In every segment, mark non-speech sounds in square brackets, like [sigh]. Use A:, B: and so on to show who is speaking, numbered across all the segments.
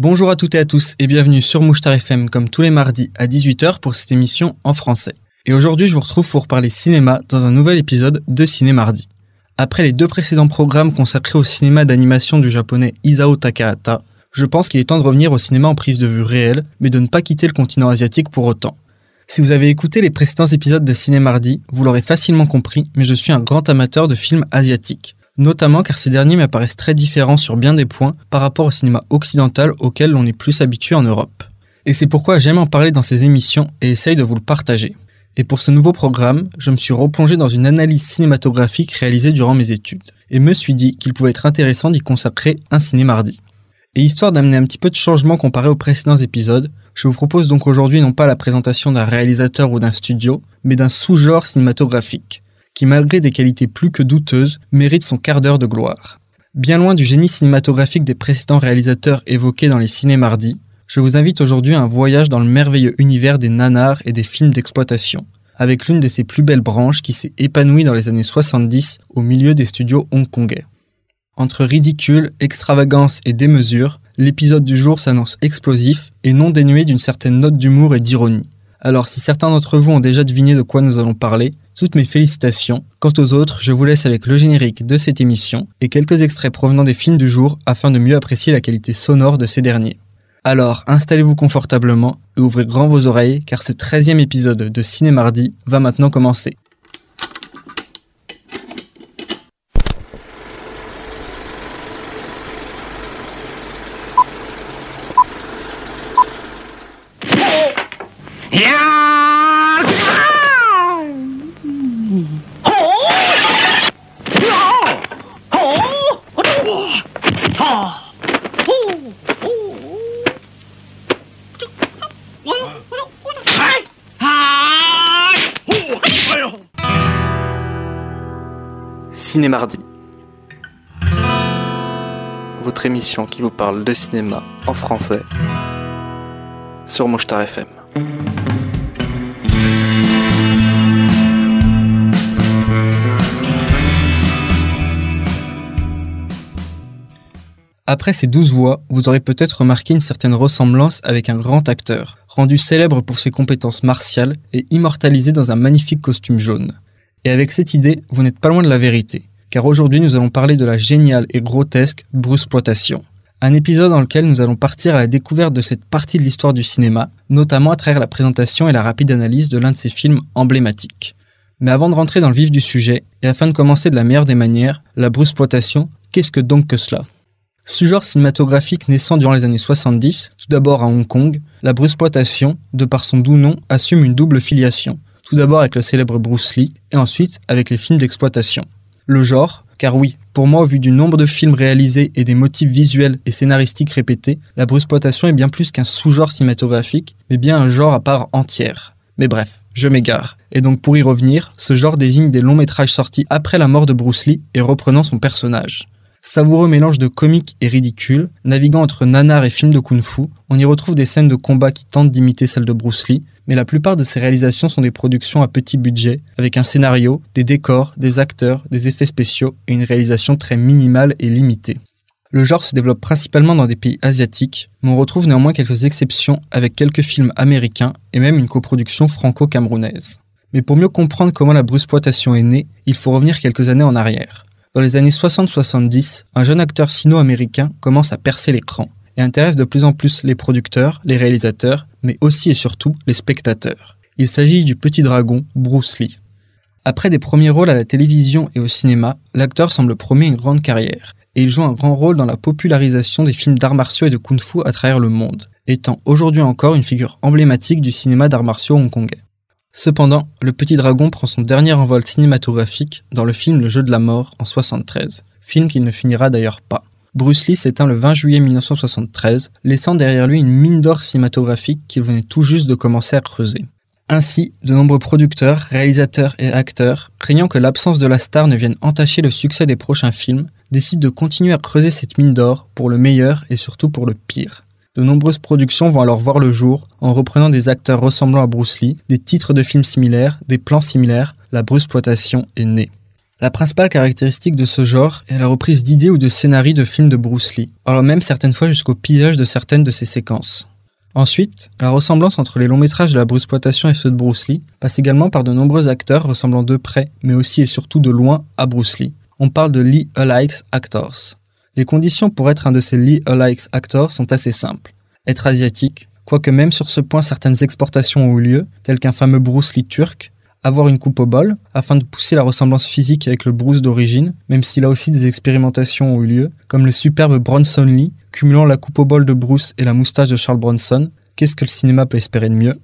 A: Bonjour à toutes et à tous et bienvenue sur Mouchtar FM comme tous les mardis à 18h pour cette émission en français. Et aujourd'hui je vous retrouve pour parler cinéma dans un nouvel épisode de Ciné Mardi. Après les deux précédents programmes consacrés au cinéma d'animation du japonais Isao Takahata, je pense qu'il est temps de revenir au cinéma en prise de vue réelle, mais de ne pas quitter le continent asiatique pour autant. Si vous avez écouté les précédents épisodes de Ciné Mardi, vous l'aurez facilement compris, mais je suis un grand amateur de films asiatiques notamment car ces derniers m'apparaissent très différents sur bien des points par rapport au cinéma occidental auquel l'on est plus habitué en Europe. Et c'est pourquoi j'aime en parler dans ces émissions et essaye de vous le partager. Et pour ce nouveau programme, je me suis replongé dans une analyse cinématographique réalisée durant mes études, et me suis dit qu'il pouvait être intéressant d'y consacrer un ciné mardi. Et histoire d'amener un petit peu de changement comparé aux précédents épisodes, je vous propose donc aujourd'hui non pas la présentation d'un réalisateur ou d'un studio, mais d'un sous-genre cinématographique, qui malgré des qualités plus que douteuses, mérite son quart d'heure de gloire. Bien loin du génie cinématographique des précédents réalisateurs évoqués dans les ciné-mardis, je vous invite aujourd'hui à un voyage dans le merveilleux univers des nanars et des films d'exploitation, avec l'une de ses plus belles branches qui s'est épanouie dans les années 70 au milieu des studios hongkongais. Entre ridicule, extravagance et démesure, l'épisode du jour s'annonce explosif et non dénué d'une certaine note d'humour et d'ironie. Alors si certains d'entre vous ont déjà deviné de quoi nous allons parler, toutes mes félicitations. Quant aux autres, je vous laisse avec le générique de cette émission et quelques extraits provenant des films du jour afin de mieux apprécier la qualité sonore de ces derniers. Alors, installez-vous confortablement et ouvrez grand vos oreilles car ce 13e épisode de Ciné Mardi va maintenant commencer. Ciné Mardi. Votre émission qui vous parle de cinéma en français sur Mouchtar FM. Après ces douze voix, vous aurez peut-être remarqué une certaine ressemblance avec un grand acteur, rendu célèbre pour ses compétences martiales et immortalisé dans un magnifique costume jaune. Et avec cette idée, vous n'êtes pas loin de la vérité, car aujourd'hui nous allons parler de la géniale et grotesque Bruceploitation. Un épisode dans lequel nous allons partir à la découverte de cette partie de l'histoire du cinéma, notamment à travers la présentation et la rapide analyse de l'un de ses films emblématiques. Mais avant de rentrer dans le vif du sujet, et afin de commencer de la meilleure des manières, la Bruceploitation, qu'est-ce que donc que cela? Ce genre cinématographique naissant durant les années 70, tout d'abord à Hong Kong, la Bruceploitation, de par son doux nom, assume une double filiation tout d'abord avec le célèbre Bruce Lee, et ensuite avec les films d'exploitation. Le genre, car oui, pour moi, au vu du nombre de films réalisés et des motifs visuels et scénaristiques répétés, la bruceploitation est bien plus qu'un sous-genre cinématographique, mais bien un genre à part entière. Mais bref, je m'égare. Et donc pour y revenir, ce genre désigne des longs métrages sortis après la mort de Bruce Lee et reprenant son personnage. Savoureux mélange de comique et ridicule, naviguant entre nanar et films de kung-fu, on y retrouve des scènes de combat qui tentent d'imiter celles de Bruce Lee, mais la plupart de ces réalisations sont des productions à petit budget, avec un scénario, des décors, des acteurs, des effets spéciaux et une réalisation très minimale et limitée. Le genre se développe principalement dans des pays asiatiques, mais on retrouve néanmoins quelques exceptions avec quelques films américains et même une coproduction franco-camerounaise. Mais pour mieux comprendre comment la bruceploitation est née, il faut revenir quelques années en arrière. Dans les années 60-70, un jeune acteur sino-américain commence à percer l'écran et intéresse de plus en plus les producteurs, les réalisateurs, mais aussi et surtout les spectateurs. Il s'agit du petit dragon Bruce Lee. Après des premiers rôles à la télévision et au cinéma, l'acteur semble promettre une grande carrière, et il joue un grand rôle dans la popularisation des films d'arts martiaux et de kung-fu à travers le monde, étant aujourd'hui encore une figure emblématique du cinéma d'arts martiaux hongkongais. Cependant, le petit dragon prend son dernier envol cinématographique dans le film Le jeu de la mort en 73, film qui ne finira d'ailleurs pas. Bruce Lee s'éteint le 20 juillet 1973, laissant derrière lui une mine d'or cinématographique qu'il venait tout juste de commencer à creuser. Ainsi, de nombreux producteurs, réalisateurs et acteurs, craignant que l'absence de la star ne vienne entacher le succès des prochains films, décident de continuer à creuser cette mine d'or pour le meilleur et surtout pour le pire. De nombreuses productions vont alors voir le jour en reprenant des acteurs ressemblant à Bruce Lee, des titres de films similaires, des plans similaires, la bruceploitation est née. La principale caractéristique de ce genre est la reprise d'idées ou de scénarios de films de Bruce Lee, alors même certaines fois jusqu'au pillage de certaines de ses séquences. Ensuite, la ressemblance entre les longs métrages de la bruxploitation et ceux de Bruce Lee passe également par de nombreux acteurs ressemblant de près, mais aussi et surtout de loin à Bruce Lee. On parle de Lee Alikes Actors. Les conditions pour être un de ces Lee Alikes Actors sont assez simples. Être asiatique, quoique même sur ce point certaines exportations ont eu lieu, telles qu'un fameux Bruce Lee turc, avoir une coupe au bol, afin de pousser la ressemblance physique avec le Bruce d'origine, même si là aussi des expérimentations ont eu lieu, comme le superbe Bronson Lee, cumulant la coupe au bol de Bruce et la moustache de Charles Bronson. Qu'est-ce que le cinéma peut espérer de mieux?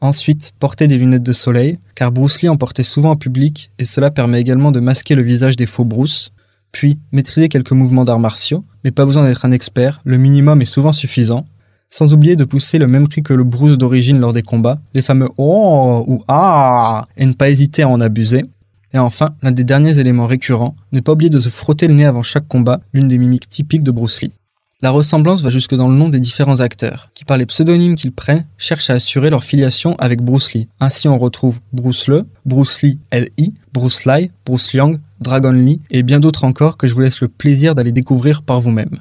A: Ensuite, porter des lunettes de soleil, car Bruce Lee en portait souvent en public, et cela permet également de masquer le visage des faux Bruce. Puis, maîtriser quelques mouvements d'arts martiaux, mais pas besoin d'être un expert, le minimum est souvent suffisant, sans oublier de pousser le même cri que le Bruce d'origine lors des combats, les fameux Oh ou Ah, et ne pas hésiter à en abuser. Et enfin, l'un des derniers éléments récurrents, ne pas oublier de se frotter le nez avant chaque combat, l'une des mimiques typiques de Bruce Lee. La ressemblance va jusque dans le nom des différents acteurs, qui par les pseudonymes qu'ils prennent cherchent à assurer leur filiation avec Bruce Lee. Ainsi on retrouve Bruce Le, Bruce Lee L.I., Bruce Lai, Bruce Liang, Dragon Lee et bien d'autres encore que je vous laisse le plaisir d'aller découvrir par vous-même.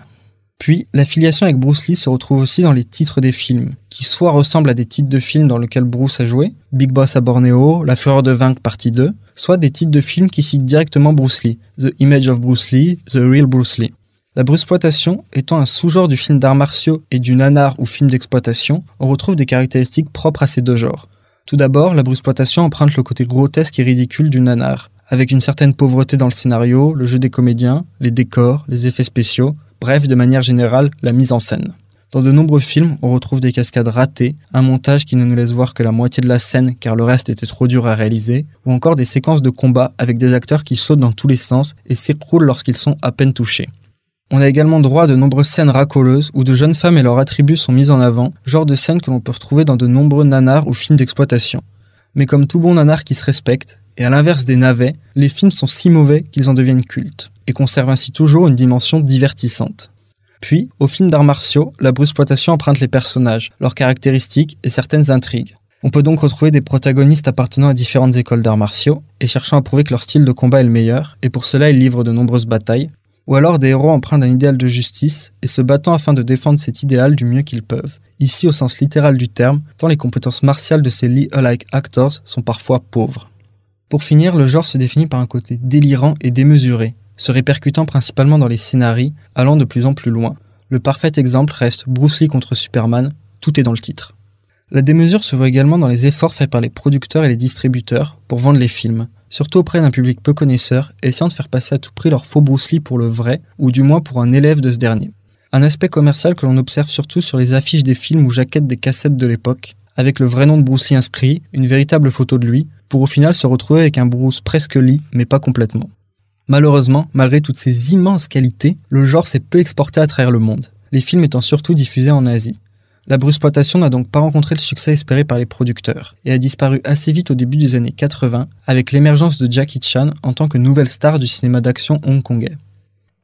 A: Puis, l'affiliation avec Bruce Lee se retrouve aussi dans les titres des films, qui soit ressemblent à des titres de films dans lesquels Bruce a joué, Big Boss à Bornéo, La Fureur de Vaincre partie 2, soit des titres de films qui citent directement Bruce Lee, The Image of Bruce Lee, The Real Bruce Lee. La bruxploitation étant un sous-genre du film d'arts martiaux et du nanar ou film d'exploitation, on retrouve des caractéristiques propres à ces deux genres. Tout d'abord, la bruxploitation emprunte le côté grotesque et ridicule du nanar, avec une certaine pauvreté dans le scénario, le jeu des comédiens, les décors, les effets spéciaux, bref, de manière générale, la mise en scène. Dans de nombreux films, on retrouve des cascades ratées, un montage qui ne nous laisse voir que la moitié de la scène car le reste était trop dur à réaliser, ou encore des séquences de combat avec des acteurs qui sautent dans tous les sens et s'écroulent lorsqu'ils sont à peine touchés. On a également droit à de nombreuses scènes racoleuses où de jeunes femmes et leurs attributs sont mis en avant, genre de scènes que l'on peut retrouver dans de nombreux nanars ou films d'exploitation. Mais comme tout bon nanar qui se respecte, et à l'inverse des navets, les films sont si mauvais qu'ils en deviennent cultes, et conservent ainsi toujours une dimension divertissante. Puis, au film d'arts martiaux, la bruxploitation emprunte les personnages, leurs caractéristiques et certaines intrigues. On peut donc retrouver des protagonistes appartenant à différentes écoles d'arts martiaux et cherchant à prouver que leur style de combat est le meilleur, et pour cela ils livrent de nombreuses batailles, ou alors des héros empreints d'un idéal de justice et se battant afin de défendre cet idéal du mieux qu'ils peuvent, ici au sens littéral du terme, tant les compétences martiales de ces Lee-alike actors sont parfois pauvres. Pour finir, le genre se définit par un côté délirant et démesuré, se répercutant principalement dans les scénarios, allant de plus en plus loin. Le parfait exemple reste Bruce Lee contre Superman, tout est dans le titre. La démesure se voit également dans les efforts faits par les producteurs et les distributeurs pour vendre les films, surtout auprès d'un public peu connaisseur, essayant de faire passer à tout prix leur faux Bruce Lee pour le vrai, ou du moins pour un élève de ce dernier. Un aspect commercial que l'on observe surtout sur les affiches des films ou jaquettes des cassettes de l'époque, avec le vrai nom de Bruce Lee inscrit, une véritable photo de lui, pour au final se retrouver avec un Bruce presque Lee, mais pas complètement. Malheureusement, malgré toutes ces immenses qualités, le genre s'est peu exporté à travers le monde, les films étant surtout diffusés en Asie. La bruxploitation n'a donc pas rencontré le succès espéré par les producteurs et a disparu assez vite au début des années 80 avec l'émergence de Jackie Chan en tant que nouvelle star du cinéma d'action hongkongais.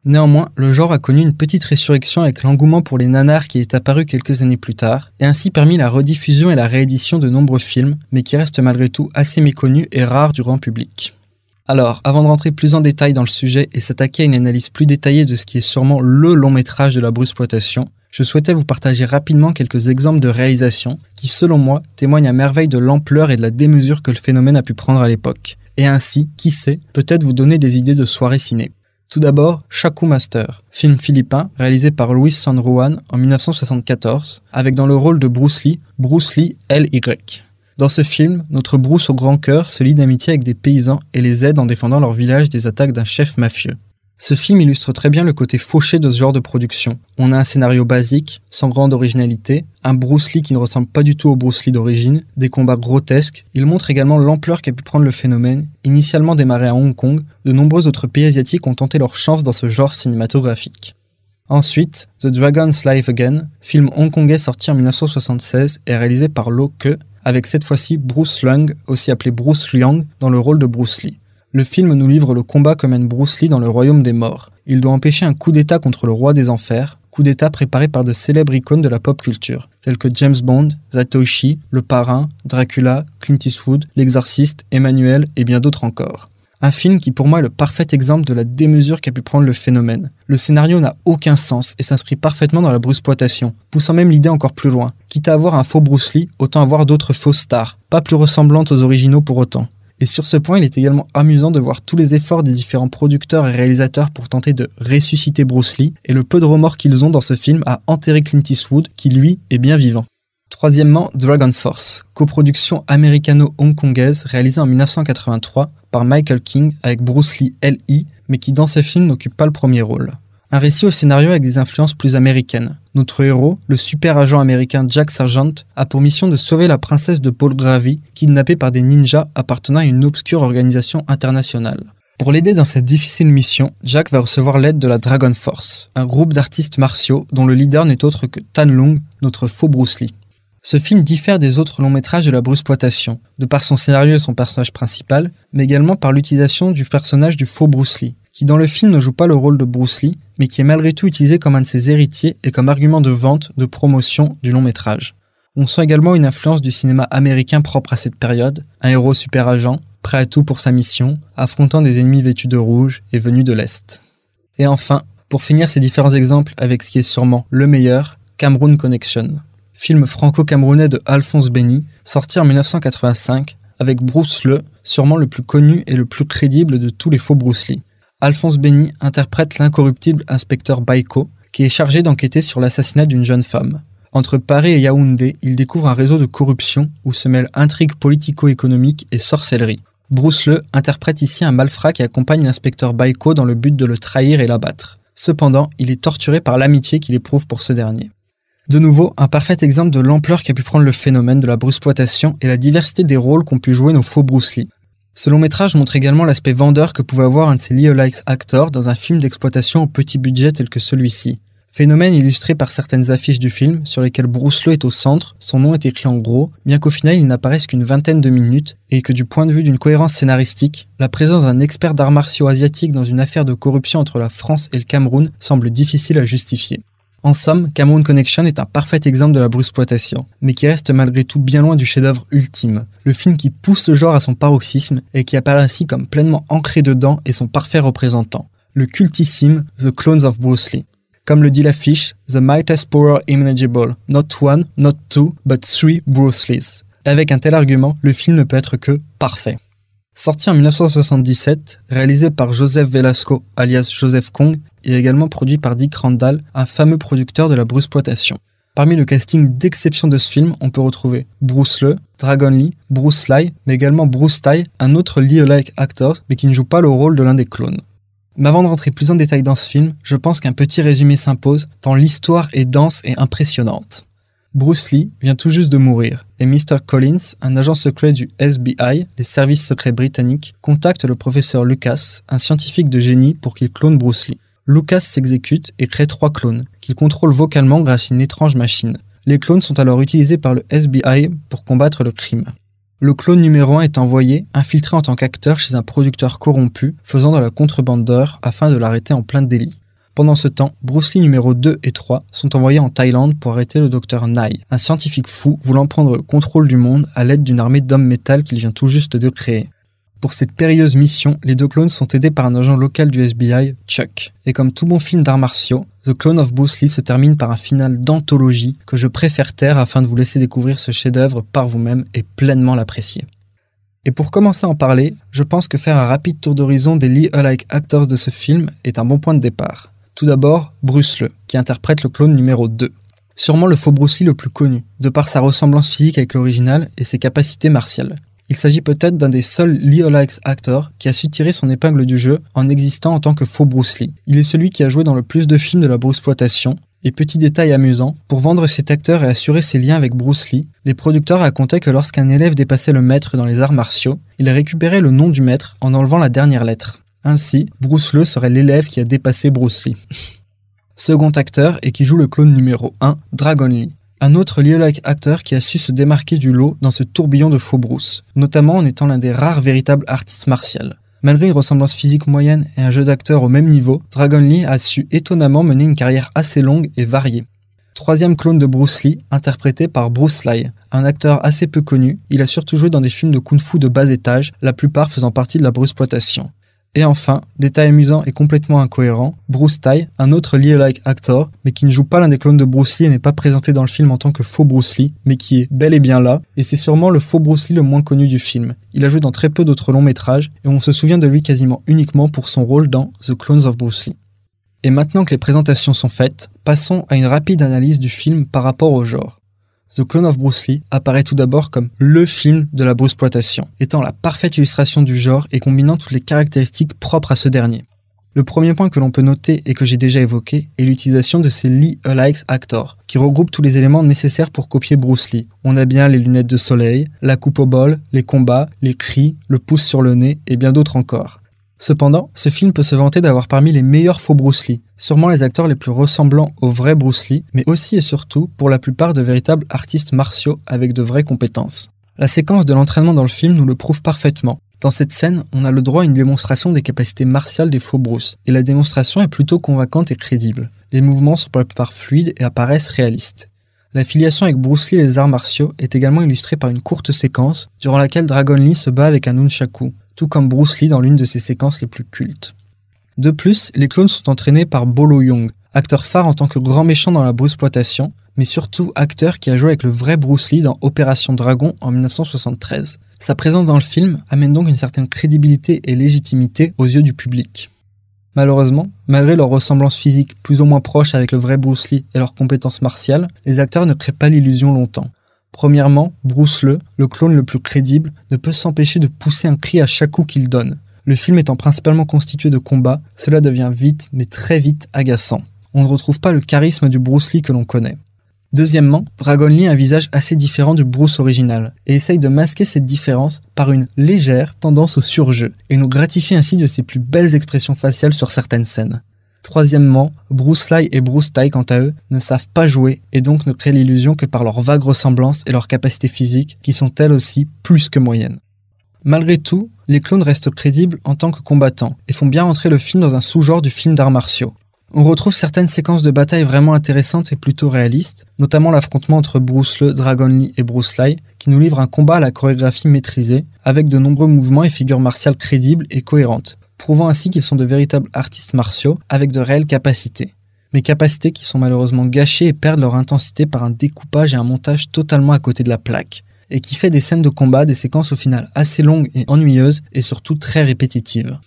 A: Néanmoins, le genre a connu une petite résurrection avec l'engouement pour les nanars qui est apparu quelques années plus tard, et ainsi permis la rediffusion et la réédition de nombreux films, mais qui restent malgré tout assez méconnus et rares du grand public. Alors, avant de rentrer plus en détail dans le sujet et s'attaquer à une analyse plus détaillée de ce qui est sûrement le long métrage de la bruxploitation, je souhaitais vous partager rapidement quelques exemples de réalisations qui, selon moi, témoignent à merveille de l'ampleur et de la démesure que le phénomène a pu prendre à l'époque. Et ainsi, qui sait, peut-être vous donner des idées de soirée ciné. Tout d'abord, Shaku Master, film philippin réalisé par Luis San Juan en 1974, avec dans le rôle de Bruce Lee, Bruce Lee L.Y. Dans ce film, notre Bruce au grand cœur se lie d'amitié avec des paysans et les aide en défendant leur village des attaques d'un chef mafieux. Ce film illustre très bien le côté fauché de ce genre de production. On a un scénario basique, sans grande originalité, un Bruce Lee qui ne ressemble pas du tout au Bruce Lee d'origine, des combats grotesques. Il montre également l'ampleur qu'a pu prendre le phénomène. Initialement démarré à Hong Kong, de nombreux autres pays asiatiques ont tenté leur chance dans ce genre cinématographique. Ensuite, The Dragon's Life Again, film hongkongais sorti en 1976 et réalisé par Lo Ke, avec cette fois-ci Bruce Lung, aussi appelé Bruce Liang, dans le rôle de Bruce Lee. Le film nous livre le combat que mène Bruce Lee dans le royaume des morts. Il doit empêcher un coup d'État contre le roi des enfers, coup d'État préparé par de célèbres icônes de la pop culture, tels que James Bond, Zatoichi, Le Parrain, Dracula, Clint Eastwood, L'Exorciste, Emmanuel et bien d'autres encore. Un film qui pour moi est le parfait exemple de la démesure qu'a pu prendre le phénomène. Le scénario n'a aucun sens et s'inscrit parfaitement dans la bruceploitation, poussant même l'idée encore plus loin. Quitte à avoir un faux Bruce Lee, autant avoir d'autres fausses stars, pas plus ressemblantes aux originaux pour autant. Et sur ce point, il est également amusant de voir tous les efforts des différents producteurs et réalisateurs pour tenter de ressusciter Bruce Lee et le peu de remords qu'ils ont dans ce film à enterrer Clint Eastwood qui lui est bien vivant. Troisièmement, Dragon Force, coproduction américano-hongkongaise réalisée en 1983 par Michael King avec Bruce Lee L.I., mais qui dans ce film n'occupe pas le premier rôle. Un récit au scénario avec des influences plus américaines. Notre héros, le super agent américain Jack Sargent, a pour mission de sauver la princesse de Paul Gravy, kidnappée par des ninjas appartenant à une obscure organisation internationale. Pour l'aider dans cette difficile mission, Jack va recevoir l'aide de la Dragon Force, un groupe d'artistes martiaux dont le leader n'est autre que Tan Lung, notre faux Bruce Lee. Ce film diffère des autres longs métrages de la bruceploitation, de par son scénario et son personnage principal, mais également par l'utilisation du personnage du faux Bruce Lee, qui dans le film ne joue pas le rôle de Bruce Lee, mais qui est malgré tout utilisé comme un de ses héritiers et comme argument de vente, de promotion du long métrage. On sent également une influence du cinéma américain propre à cette période, un héros super agent, prêt à tout pour sa mission, affrontant des ennemis vêtus de rouge et venus de l'Est. Et enfin, pour finir ces différents exemples avec ce qui est sûrement le meilleur, Cameroon Connection film franco-camerounais de Alphonse Benny, sorti en 1985, avec Bruce Le, sûrement le plus connu et le plus crédible de tous les faux Bruce Lee. Alphonse Benny interprète l'incorruptible inspecteur Baiko, qui est chargé d'enquêter sur l'assassinat d'une jeune femme. Entre Paris et Yaoundé, il découvre un réseau de corruption où se mêlent intrigues politico-économiques et sorcellerie. Bruce Le interprète ici un malfrat qui accompagne l'inspecteur Baiko dans le but de le trahir et l'abattre. Cependant, il est torturé par l'amitié qu'il éprouve pour ce dernier. De nouveau, un parfait exemple de l'ampleur qu'a pu prendre le phénomène de la bruceploitation et la diversité des rôles qu'ont pu jouer nos faux Bruce Lee. Ce long métrage montre également l'aspect vendeur que pouvait avoir un de ses Leo-likes actors dans un film d'exploitation au petit budget tel que celui-ci. Phénomène illustré par certaines affiches du film sur lesquelles Bruce est au centre, son nom est écrit en gros, bien qu'au final il n'apparaisse qu'une vingtaine de minutes et que du point de vue d'une cohérence scénaristique, la présence d'un expert d'arts martiaux asiatiques dans une affaire de corruption entre la France et le Cameroun semble difficile à justifier. En somme, Cameroon Connection est un parfait exemple de la bruceploitation, mais qui reste malgré tout bien loin du chef-d'œuvre ultime. Le film qui pousse le genre à son paroxysme et qui apparaît ainsi comme pleinement ancré dedans et son parfait représentant. Le cultissime The Clones of Bruce Lee. Comme le dit l'affiche, The Mightiest Power Imaginable, not one, not two, but three Bruce Lees. Avec un tel argument, le film ne peut être que parfait. Sorti en 1977, réalisé par Joseph Velasco alias Joseph Kong et également produit par Dick Randall, un fameux producteur de la bruceploitation. Parmi le casting d'exception de ce film, on peut retrouver Bruce Le, Dragon Lee, Bruce Lee, mais également Bruce Tai, un autre Lee-alike actor, mais qui ne joue pas le rôle de l'un des clones. Mais avant de rentrer plus en détail dans ce film, je pense qu'un petit résumé s'impose, tant l'histoire est dense et impressionnante. Bruce Lee vient tout juste de mourir et Mr. Collins, un agent secret du SBI, les services secrets britanniques, contacte le professeur Lucas, un scientifique de génie, pour qu'il clone Bruce Lee. Lucas s'exécute et crée trois clones, qu'il contrôle vocalement grâce à une étrange machine. Les clones sont alors utilisés par le SBI pour combattre le crime. Le clone numéro 1 est envoyé, infiltré en tant qu'acteur chez un producteur corrompu, faisant de la contrebande d'heures afin de l'arrêter en plein délit. Pendant ce temps, Bruce Lee numéro 2 et 3 sont envoyés en Thaïlande pour arrêter le docteur Nai, un scientifique fou voulant prendre le contrôle du monde à l'aide d'une armée d'hommes métal qu'il vient tout juste de créer. Pour cette périlleuse mission, les deux clones sont aidés par un agent local du SBI, Chuck. Et comme tout bon film d'arts martiaux, The Clone of Bruce Lee se termine par un final d'anthologie que je préfère taire afin de vous laisser découvrir ce chef-d'œuvre par vous-même et pleinement l'apprécier. Et pour commencer à en parler, je pense que faire un rapide tour d'horizon des Lee-alike actors de ce film est un bon point de départ. Tout d'abord, Bruce Le, qui interprète le clone numéro 2. Sûrement le faux Bruce Lee le plus connu, de par sa ressemblance physique avec l'original et ses capacités martiales. Il s'agit peut-être d'un des seuls Leo-likes actors qui a su tirer son épingle du jeu en existant en tant que faux Bruce Lee. Il est celui qui a joué dans le plus de films de la bruceploitation, et petit détail amusant, pour vendre cet acteur et assurer ses liens avec Bruce Lee, les producteurs racontaient que lorsqu'un élève dépassait le maître dans les arts martiaux, il récupérait le nom du maître en enlevant la dernière lettre. Ainsi, Bruce Le serait l'élève qui a dépassé Bruce Lee. [laughs] Second acteur et qui joue le clone numéro 1, Dragon Lee. Un autre Lee-like acteur qui a su se démarquer du lot dans ce tourbillon de faux Bruce, notamment en étant l'un des rares véritables artistes martiaux. Malgré une ressemblance physique moyenne et un jeu d'acteur au même niveau, Dragon Lee a su étonnamment mener une carrière assez longue et variée. Troisième clone de Bruce Lee, interprété par Bruce Lee, un acteur assez peu connu, il a surtout joué dans des films de kung-fu de bas étage, la plupart faisant partie de la bruce-exploitation. Et enfin, détail amusant et complètement incohérent, Bruce Tai, un autre Lee-alike actor, mais qui ne joue pas l'un des clones de Bruce Lee et n'est pas présenté dans le film en tant que faux Bruce Lee, mais qui est bel et bien là, et c'est sûrement le faux Bruce Lee le moins connu du film. Il a joué dans très peu d'autres longs métrages, et on se souvient de lui quasiment uniquement pour son rôle dans The Clones of Bruce Lee. Et maintenant que les présentations sont faites, passons à une rapide analyse du film par rapport au genre. The Clone of Bruce Lee apparaît tout d'abord comme LE film de la Bruce-exploitation, étant la parfaite illustration du genre et combinant toutes les caractéristiques propres à ce dernier. Le premier point que l'on peut noter et que j'ai déjà évoqué est l'utilisation de ces Lee Alikes Actors, qui regroupent tous les éléments nécessaires pour copier Bruce Lee. On a bien les lunettes de soleil, la coupe au bol, les combats, les cris, le pouce sur le nez et bien d'autres encore. Cependant, ce film peut se vanter d'avoir parmi les meilleurs faux Bruce Lee, sûrement les acteurs les plus ressemblants au vrai Bruce Lee, mais aussi et surtout pour la plupart de véritables artistes martiaux avec de vraies compétences. La séquence de l'entraînement dans le film nous le prouve parfaitement. Dans cette scène, on a le droit à une démonstration des capacités martiales des faux Bruce, et la démonstration est plutôt convaincante et crédible. Les mouvements sont pour la plupart fluides et apparaissent réalistes. La filiation avec Bruce Lee et les arts martiaux est également illustrée par une courte séquence durant laquelle Dragon Lee se bat avec un nunchaku, tout comme Bruce Lee dans l'une de ses séquences les plus cultes. De plus, les clones sont entraînés par Bolo Young, acteur phare en tant que grand méchant dans la Bruce-exploitation, mais surtout acteur qui a joué avec le vrai Bruce Lee dans Opération Dragon en 1973. Sa présence dans le film amène donc une certaine crédibilité et légitimité aux yeux du public. Malheureusement, malgré leur ressemblance physique plus ou moins proche avec le vrai Bruce Lee et leurs compétences martiales, les acteurs ne créent pas l'illusion longtemps. Premièrement, Bruce Lee, le clone le plus crédible, ne peut s'empêcher de pousser un cri à chaque coup qu'il donne. Le film étant principalement constitué de combats, cela devient vite, mais très vite, agaçant. On ne retrouve pas le charisme du Bruce Lee que l'on connaît. Deuxièmement, Dragon Lee a un visage assez différent du Bruce original, et essaye de masquer cette différence par une légère tendance au surjeu, et nous gratifie ainsi de ses plus belles expressions faciales sur certaines scènes. Troisièmement, Bruce Lee et Bruce Tai, quant à eux, ne savent pas jouer et donc ne créent l'illusion que par leur vague ressemblance et leurs capacités physiques, qui sont elles aussi plus que moyennes. Malgré tout, les clones restent crédibles en tant que combattants et font bien entrer le film dans un sous-genre du film d'arts martiaux. On retrouve certaines séquences de bataille vraiment intéressantes et plutôt réalistes, notamment l'affrontement entre Bruce Lee, Dragon Lee et Bruce Lee, qui nous livre un combat à la chorégraphie maîtrisée, avec de nombreux mouvements et figures martiales crédibles et cohérentes prouvant ainsi qu'ils sont de véritables artistes martiaux avec de réelles capacités. Mais capacités qui sont malheureusement gâchées et perdent leur intensité par un découpage et un montage totalement à côté de la plaque, et qui fait des scènes de combat des séquences au final assez longues et ennuyeuses et surtout très répétitives.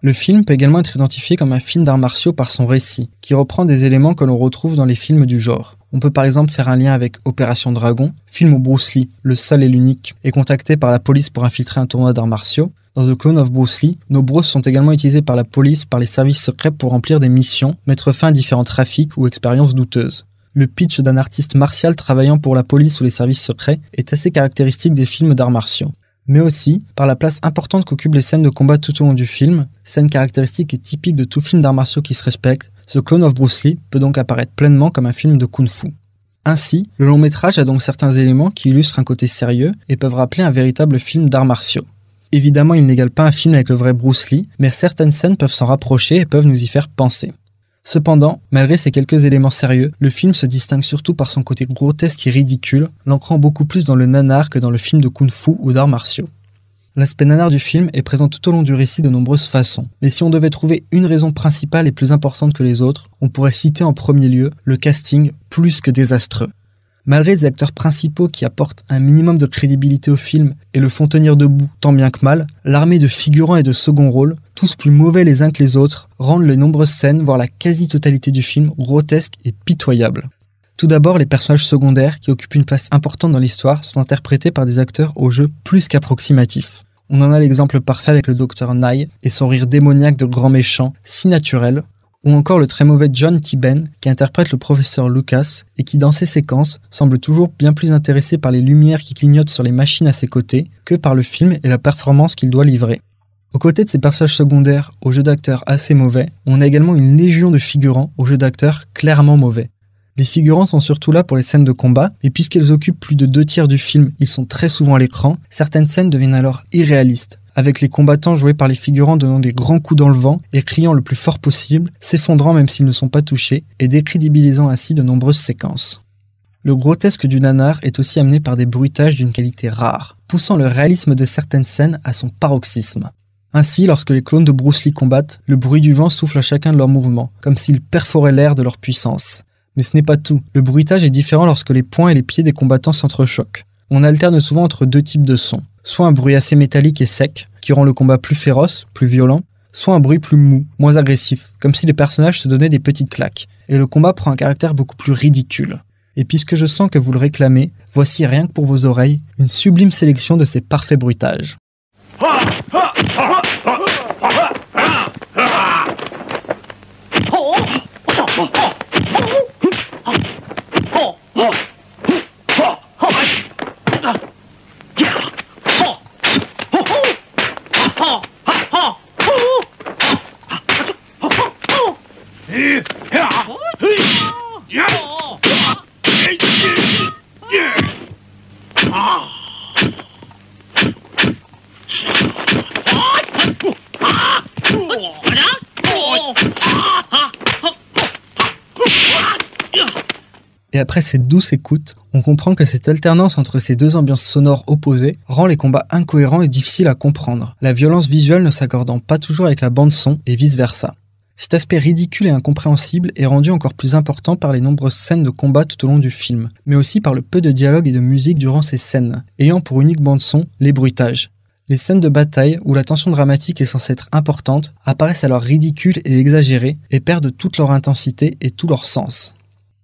A: Le film peut également être identifié comme un film d'arts martiaux par son récit, qui reprend des éléments que l'on retrouve dans les films du genre. On peut par exemple faire un lien avec Opération Dragon, film où Bruce Lee, le seul et l'unique, est contacté par la police pour infiltrer un tournoi d'arts martiaux, dans The Clone of Bruce Lee, nos bros sont également utilisés par la police, par les services secrets pour remplir des missions, mettre fin à différents trafics ou expériences douteuses. Le pitch d'un artiste martial travaillant pour la police ou les services secrets est assez caractéristique des films d'arts martiaux. Mais aussi par la place importante qu'occupent les scènes de combat tout au long du film, scène caractéristique et typique de tout film d'arts martiaux qui se respecte, The Clone of Bruce Lee peut donc apparaître pleinement comme un film de kung-fu. Ainsi, le long métrage a donc certains éléments qui illustrent un côté sérieux et peuvent rappeler un véritable film d'arts martiaux. Évidemment, il n'égale pas un film avec le vrai Bruce Lee, mais certaines scènes peuvent s'en rapprocher et peuvent nous y faire penser. Cependant, malgré ces quelques éléments sérieux, le film se distingue surtout par son côté grotesque et ridicule, l'ancrant beaucoup plus dans le nanar que dans le film de kung-fu ou d'arts martiaux. L'aspect nanar du film est présent tout au long du récit de nombreuses façons, mais si on devait trouver une raison principale et plus importante que les autres, on pourrait citer en premier lieu le casting plus que désastreux. Malgré les acteurs principaux qui apportent un minimum de crédibilité au film et le font tenir debout tant bien que mal, l'armée de figurants et de second rôle, tous plus mauvais les uns que les autres, rendent les nombreuses scènes, voire la quasi-totalité du film, grotesques et pitoyables. Tout d'abord, les personnages secondaires, qui occupent une place importante dans l'histoire, sont interprétés par des acteurs au jeu plus qu'approximatifs. On en a l'exemple parfait avec le docteur Nye et son rire démoniaque de grand méchant, si naturel, ou encore le très mauvais John Tiben qui interprète le professeur Lucas et qui dans ses séquences semble toujours bien plus intéressé par les lumières qui clignotent sur les machines à ses côtés que par le film et la performance qu'il doit livrer. Aux côtés de ces personnages secondaires au jeu d'acteurs assez mauvais, on a également une légion de figurants au jeu d'acteurs clairement mauvais. Les figurants sont surtout là pour les scènes de combat, et puisqu'elles occupent plus de deux tiers du film, ils sont très souvent à l'écran, certaines scènes deviennent alors irréalistes, avec les combattants joués par les figurants donnant des grands coups dans le vent et criant le plus fort possible, s'effondrant même s'ils ne sont pas touchés, et décrédibilisant ainsi de nombreuses séquences. Le grotesque du nanar est aussi amené par des bruitages d'une qualité rare, poussant le réalisme de certaines scènes à son paroxysme. Ainsi, lorsque les clones de Bruce Lee combattent, le bruit du vent souffle à chacun de leurs mouvements, comme s'ils perforaient l'air de leur puissance. Mais ce n'est pas tout. Le bruitage est différent lorsque les poings et les pieds des combattants s'entrechoquent. On alterne souvent entre deux types de sons. Soit un bruit assez métallique et sec, qui rend le combat plus féroce, plus violent, soit un bruit plus mou, moins agressif, comme si les personnages se donnaient des petites claques, et le combat prend un caractère beaucoup plus ridicule. Et puisque je sens que vous le réclamez, voici rien que pour vos oreilles, une sublime sélection de ces parfaits bruitages. Et après cette douce écoute, on comprend que cette alternance entre ces deux ambiances sonores opposées rend les combats incohérents et difficiles à comprendre, la violence visuelle ne s'accordant pas toujours avec la bande son et vice-versa. Cet aspect ridicule et incompréhensible est rendu encore plus important par les nombreuses scènes de combat tout au long du film, mais aussi par le peu de dialogue et de musique durant ces scènes, ayant pour unique bande son les bruitages. Les scènes de bataille, où la tension dramatique est censée être importante, apparaissent alors ridicules et exagérées et perdent toute leur intensité et tout leur sens.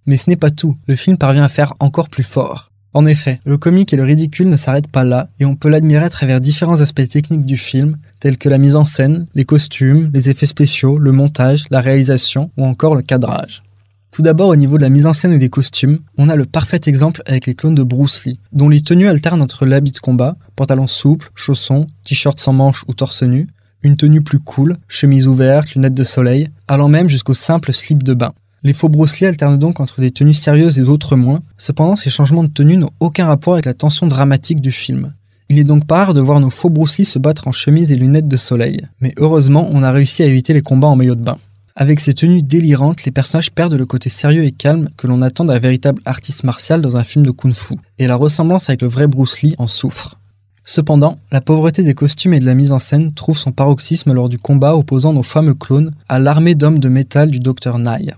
A: Mais ce n'est pas tout, le film parvient à faire encore plus fort. En effet, le comique et le ridicule ne s'arrêtent pas là, et on peut l'admirer à travers différents aspects techniques du film, tels que la mise en scène, les costumes, les effets spéciaux, le montage, la réalisation ou encore le cadrage. Tout d'abord au niveau de la mise en scène et des costumes, on a le parfait exemple avec les clones de Bruce Lee, dont les tenues alternent entre l'habit de combat, pantalon souple, chaussons, t-shirt sans manches ou torse nu, une tenue plus cool, chemise ouverte, lunettes de soleil, allant même jusqu'au simple slip de bain. Les faux Bruce Lee alternent donc entre des tenues sérieuses et d'autres moins. Cependant, ces changements de tenue n'ont aucun rapport avec la tension dramatique du film. Il est donc pas rare de voir nos faux Bruce Lee se battre en chemise et lunettes de soleil. Mais heureusement, on a réussi à éviter les combats en maillot de bain. Avec ces tenues délirantes, les personnages perdent le côté sérieux et calme que l'on attend d'un véritable artiste martial dans un film de kung-fu, et la ressemblance avec le vrai Bruce Lee en souffre. Cependant, la pauvreté des costumes et de la mise en scène trouve son paroxysme lors du combat opposant nos fameux clones à l'armée d'hommes de métal du Dr Nye.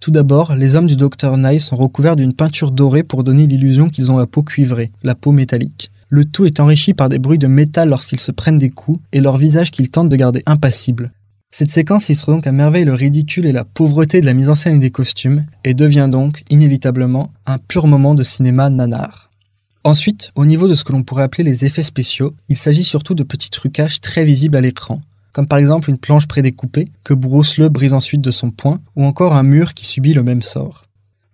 A: Tout d'abord, les hommes du Dr Nye sont recouverts d'une peinture dorée pour donner l'illusion qu'ils ont la peau cuivrée, la peau métallique. Le tout est enrichi par des bruits de métal lorsqu'ils se prennent des coups et leur visage qu'ils tentent de garder impassible. Cette séquence illustre donc à merveille le ridicule et la pauvreté de la mise en scène et des costumes, et devient donc, inévitablement, un pur moment de cinéma nanar. Ensuite, au niveau de ce que l'on pourrait appeler les effets spéciaux, il s'agit surtout de petits trucages très visibles à l'écran, comme par exemple une planche prédécoupée que Bruce le brise ensuite de son poing, ou encore un mur qui subit le même sort.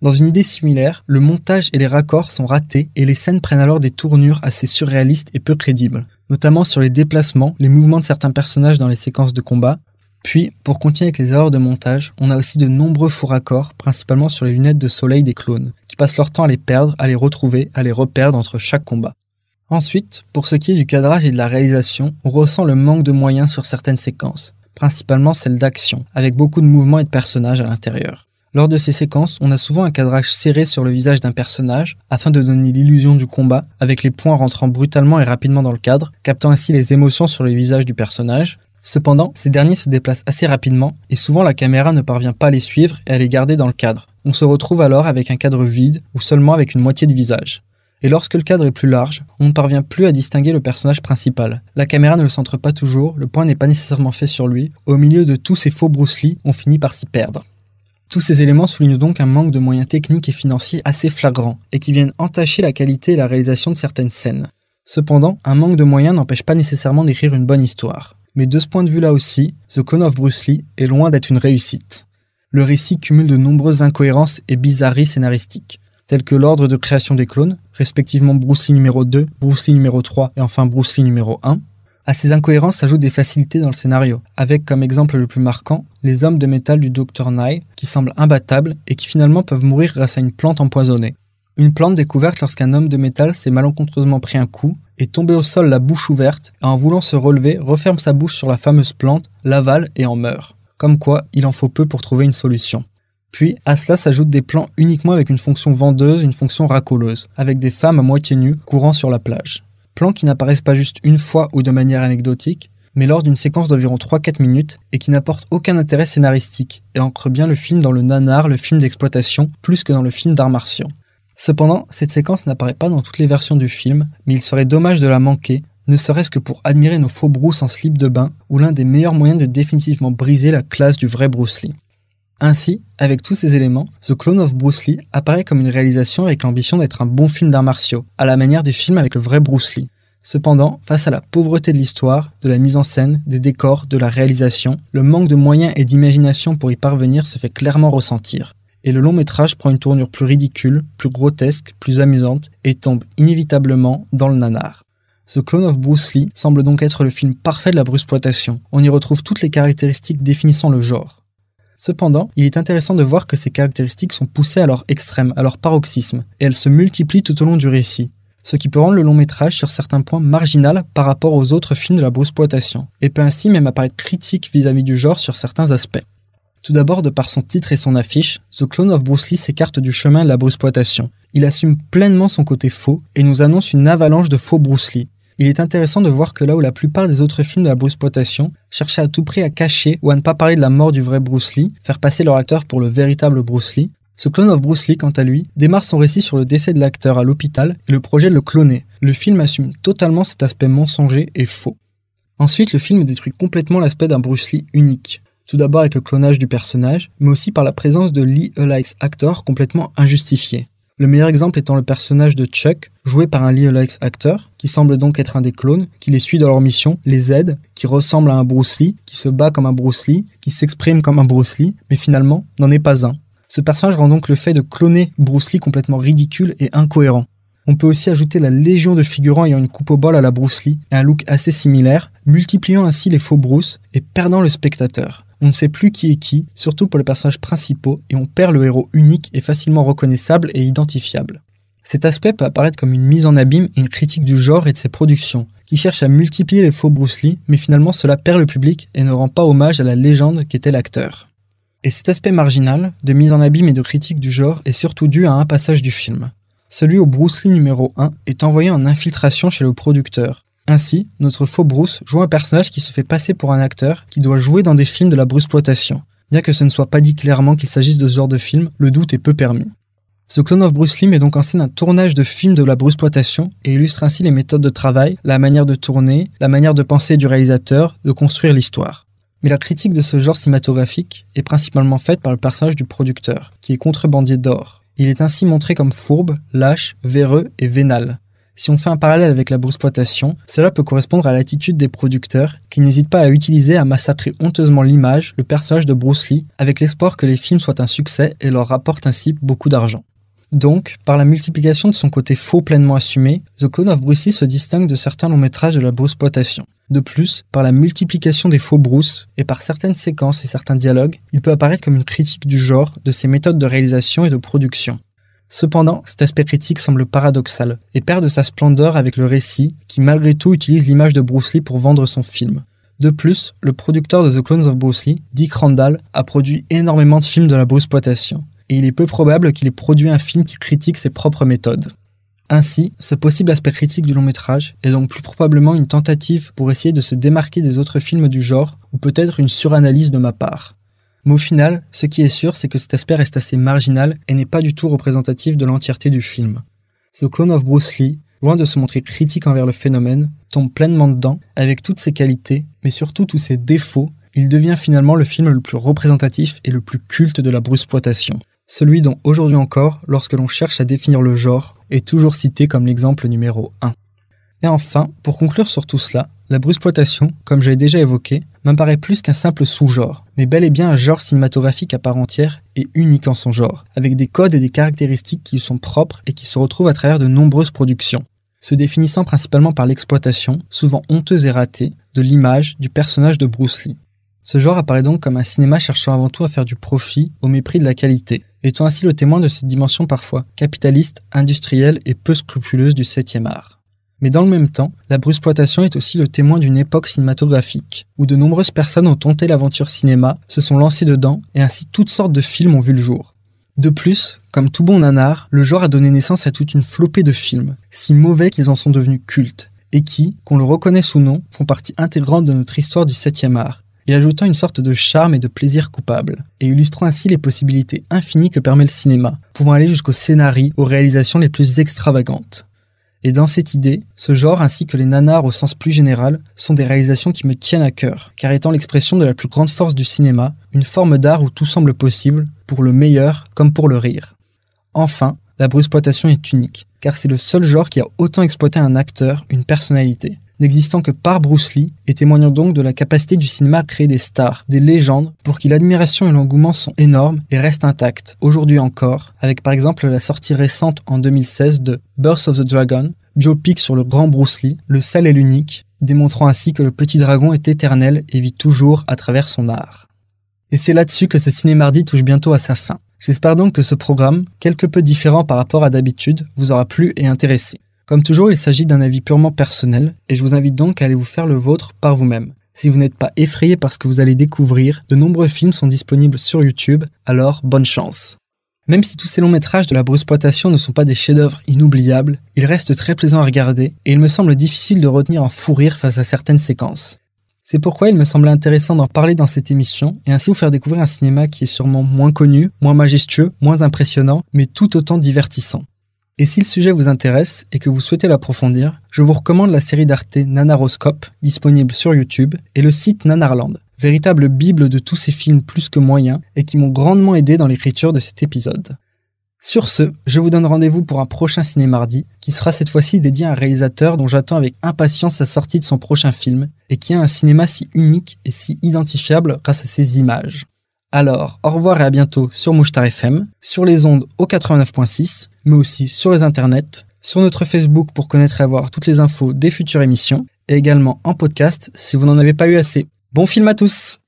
A: Dans une idée similaire, le montage et les raccords sont ratés et les scènes prennent alors des tournures assez surréalistes et peu crédibles, notamment sur les déplacements, les mouvements de certains personnages dans les séquences de combat. Puis, pour continuer avec les erreurs de montage, on a aussi de nombreux faux raccords, principalement sur les lunettes de soleil des clones, qui passent leur temps à les perdre, à les retrouver, à les reperdre entre chaque combat. Ensuite, pour ce qui est du cadrage et de la réalisation, on ressent le manque de moyens sur certaines séquences, principalement celles d'action, avec beaucoup de mouvements et de personnages à l'intérieur. Lors de ces séquences, on a souvent un cadrage serré sur le visage d'un personnage afin de donner l'illusion du combat, avec les points rentrant brutalement et rapidement dans le cadre, captant ainsi les émotions sur le visage du personnage. Cependant, ces derniers se déplacent assez rapidement et souvent la caméra ne parvient pas à les suivre et à les garder dans le cadre. On se retrouve alors avec un cadre vide ou seulement avec une moitié de visage et lorsque le cadre est plus large, on ne parvient plus à distinguer le personnage principal. La caméra ne le centre pas toujours, le point n'est pas nécessairement fait sur lui, au milieu de tous ces faux Bruce Lee, on finit par s'y perdre. Tous ces éléments soulignent donc un manque de moyens techniques et financiers assez flagrant, et qui viennent entacher la qualité et la réalisation de certaines scènes. Cependant, un manque de moyens n'empêche pas nécessairement d'écrire une bonne histoire. Mais de ce point de vue-là aussi, The Clone of Bruce Lee est loin d'être une réussite. Le récit cumule de nombreuses incohérences et bizarreries scénaristiques tels que l'ordre de création des clones, respectivement Bruce Lee numéro 2, Bruce Lee numéro 3 et enfin Bruce Lee numéro 1. À ces incohérences s'ajoutent des facilités dans le scénario, avec comme exemple le plus marquant les hommes de métal du Dr Nye, qui semblent imbattables et qui finalement peuvent mourir grâce à une plante empoisonnée. Une plante découverte lorsqu'un homme de métal s'est malencontreusement pris un coup, est tombé au sol la bouche ouverte, et en voulant se relever, referme sa bouche sur la fameuse plante, l'avale et en meurt. Comme quoi, il en faut peu pour trouver une solution. Puis, à cela s'ajoutent des plans uniquement avec une fonction vendeuse, une fonction racoleuse, avec des femmes à moitié nues courant sur la plage. Plans qui n'apparaissent pas juste une fois ou de manière anecdotique, mais lors d'une séquence d'environ 3-4 minutes et qui n'apporte aucun intérêt scénaristique et ancre bien le film dans le nanar, le film d'exploitation, plus que dans le film d'art martiaux. Cependant, cette séquence n'apparaît pas dans toutes les versions du film, mais il serait dommage de la manquer, ne serait-ce que pour admirer nos faux Bruce en slip de bain, ou l'un des meilleurs moyens de définitivement briser la classe du vrai Bruce Lee. Ainsi, avec tous ces éléments, The Clone of Bruce Lee apparaît comme une réalisation avec l'ambition d'être un bon film d'arts martiaux, à la manière des films avec le vrai Bruce Lee. Cependant, face à la pauvreté de l'histoire, de la mise en scène, des décors, de la réalisation, le manque de moyens et d'imagination pour y parvenir se fait clairement ressentir. Et le long métrage prend une tournure plus ridicule, plus grotesque, plus amusante, et tombe inévitablement dans le nanar. The Clone of Bruce Lee semble donc être le film parfait de la bruxploitation. On y retrouve toutes les caractéristiques définissant le genre. Cependant, il est intéressant de voir que ces caractéristiques sont poussées à leur extrême, à leur paroxysme, et elles se multiplient tout au long du récit ce qui peut rendre le long métrage sur certains points marginal par rapport aux autres films de la bruxploitation, et peut ainsi même apparaître critique vis-à-vis du genre sur certains aspects. Tout d'abord, de par son titre et son affiche, The Clone of Bruce Lee s'écarte du chemin de la bruxploitation. Il assume pleinement son côté faux et nous annonce une avalanche de faux Bruce Lee. Il est intéressant de voir que là où la plupart des autres films de la bruxploitation cherchaient à tout prix à cacher ou à ne pas parler de la mort du vrai Bruce Lee, faire passer leur acteur pour le véritable Bruce Lee, ce clone of Bruce Lee, quant à lui, démarre son récit sur le décès de l'acteur à l'hôpital et le projet de le cloner. Le film assume totalement cet aspect mensonger et faux. Ensuite, le film détruit complètement l'aspect d'un Bruce Lee unique. Tout d'abord avec le clonage du personnage, mais aussi par la présence de Lee Likes actor complètement injustifié. Le meilleur exemple étant le personnage de Chuck, joué par un Lee Likes acteur, qui semble donc être un des clones, qui les suit dans leur mission, les aide, qui ressemble à un Bruce Lee, qui se bat comme un Bruce Lee, qui s'exprime comme un Bruce Lee, mais finalement n'en est pas un. Ce personnage rend donc le fait de cloner Bruce Lee complètement ridicule et incohérent. On peut aussi ajouter la légion de figurants ayant une coupe au bol à la Bruce Lee et un look assez similaire, multipliant ainsi les faux Bruce et perdant le spectateur. On ne sait plus qui est qui, surtout pour les personnages principaux, et on perd le héros unique et facilement reconnaissable et identifiable. Cet aspect peut apparaître comme une mise en abîme et une critique du genre et de ses productions, qui cherchent à multiplier les faux Bruce Lee, mais finalement cela perd le public et ne rend pas hommage à la légende qu'était l'acteur. Et cet aspect marginal, de mise en abîme et de critique du genre, est surtout dû à un passage du film. Celui où Bruce Lee numéro 1 est envoyé en infiltration chez le producteur. Ainsi, notre faux Bruce joue un personnage qui se fait passer pour un acteur qui doit jouer dans des films de la bruxploitation. Bien que ce ne soit pas dit clairement qu'il s'agisse de ce genre de film, le doute est peu permis. Ce Clone of Bruce Lee met donc en scène un tournage de films de la bruxploitation et illustre ainsi les méthodes de travail, la manière de tourner, la manière de penser du réalisateur, de construire l'histoire. Mais la critique de ce genre cinématographique est principalement faite par le personnage du producteur, qui est contrebandier d'or. Il est ainsi montré comme fourbe, lâche, véreux et vénal. Si on fait un parallèle avec la bruxploitation, cela peut correspondre à l'attitude des producteurs qui n'hésitent pas à utiliser à massacrer honteusement l'image, le personnage de Bruce Lee, avec l'espoir que les films soient un succès et leur rapportent ainsi beaucoup d'argent. Donc, par la multiplication de son côté faux pleinement assumé, The Clone of Bruce Lee se distingue de certains longs métrages de la bruxploitation. De plus, par la multiplication des faux Bruce et par certaines séquences et certains dialogues, il peut apparaître comme une critique du genre, de ses méthodes de réalisation et de production. Cependant, cet aspect critique semble paradoxal et perd de sa splendeur avec le récit qui malgré tout utilise l'image de Bruce Lee pour vendre son film. De plus, le producteur de The Clones of Bruce Lee, Dick Randall, a produit énormément de films de la bruxploitation, et il est peu probable qu'il ait produit un film qui critique ses propres méthodes. Ainsi, ce possible aspect critique du long métrage est donc plus probablement une tentative pour essayer de se démarquer des autres films du genre, ou peut-être une suranalyse de ma part. Mais au final, ce qui est sûr, c'est que cet aspect reste assez marginal et n'est pas du tout représentatif de l'entièreté du film. Ce Clone of Bruce Lee, loin de se montrer critique envers le phénomène, tombe pleinement dedans, avec toutes ses qualités, mais surtout tous ses défauts, il devient finalement le film le plus représentatif et le plus culte de la bruxploitation celui dont aujourd'hui encore, lorsque l'on cherche à définir le genre, est toujours cité comme l'exemple numéro 1. Et enfin, pour conclure sur tout cela, la bruxploitation, comme je l'ai déjà évoqué, m'apparaît plus qu'un simple sous-genre, mais bel et bien un genre cinématographique à part entière et unique en son genre, avec des codes et des caractéristiques qui lui sont propres et qui se retrouvent à travers de nombreuses productions, se définissant principalement par l'exploitation, souvent honteuse et ratée, de l'image du personnage de Bruce Lee. Ce genre apparaît donc comme un cinéma cherchant avant tout à faire du profit au mépris de la qualité, étant ainsi le témoin de cette dimension parfois capitaliste, industrielle et peu scrupuleuse du 7e art. Mais dans le même temps, la bruxploitation est aussi le témoin d'une époque cinématographique, où de nombreuses personnes ont tenté l'aventure cinéma, se sont lancées dedans, et ainsi toutes sortes de films ont vu le jour. De plus, comme tout bon nanar, le genre a donné naissance à toute une flopée de films, si mauvais qu'ils en sont devenus cultes, et qui, qu'on le reconnaisse ou non, font partie intégrante de notre histoire du 7e art, et ajoutant une sorte de charme et de plaisir coupable, et illustrant ainsi les possibilités infinies que permet le cinéma, pouvant aller jusqu'au scénarii, aux réalisations les plus extravagantes. Et dans cette idée, ce genre ainsi que les nanars au sens plus général sont des réalisations qui me tiennent à cœur, car étant l'expression de la plus grande force du cinéma, une forme d'art où tout semble possible, pour le meilleur comme pour le rire. Enfin, la bruxploitation est unique, car c'est le seul genre qui a autant exploité un acteur, une personnalité, n'existant que par Bruce Lee, et témoignant donc de la capacité du cinéma à créer des stars, des légendes, pour qui l'admiration et l'engouement sont énormes et restent intacts, aujourd'hui encore, avec par exemple la sortie récente en 2016 de Birth of the Dragon, biopic sur le grand Bruce Lee, le seul et l'unique, démontrant ainsi que le petit dragon est éternel et vit toujours à travers son art. Et c'est là-dessus que ce cinémardi touche bientôt à sa fin. J'espère donc que ce programme, quelque peu différent par rapport à d'habitude, vous aura plu et intéressé. Comme toujours, il s'agit d'un avis purement personnel, et je vous invite donc à aller vous faire le vôtre par vous-même. Si vous n'êtes pas effrayé par ce que vous allez découvrir, de nombreux films sont disponibles sur YouTube, alors bonne chance. Même si tous ces longs métrages de la bruxploitation ne sont pas des chefs-d'œuvre inoubliables, ils restent très plaisants à regarder et il me semble difficile de retenir en fou rire face à certaines séquences. C'est pourquoi il me semblait intéressant d'en parler dans cette émission et ainsi vous faire découvrir un cinéma qui est sûrement moins connu, moins majestueux, moins impressionnant, mais tout autant divertissant. Et si le sujet vous intéresse et que vous souhaitez l'approfondir, je vous recommande la série d'Arte Nanaroscope, disponible sur YouTube, et le site Nanarland, véritable bible de tous ces films plus que moyens et qui m'ont grandement aidé dans l'écriture de cet épisode. Sur ce, je vous donne rendez-vous pour un prochain ciné mardi, qui sera cette fois-ci dédié à un réalisateur dont j'attends avec impatience la sortie de son prochain film, et qui a un cinéma si unique et si identifiable grâce à ses images. Alors, au revoir et à bientôt sur Mouchtar FM, sur les ondes au 89.6, mais aussi sur les internets, sur notre Facebook pour connaître et avoir toutes les infos des futures émissions, et également en podcast si vous n'en avez pas eu assez. Bon film à tous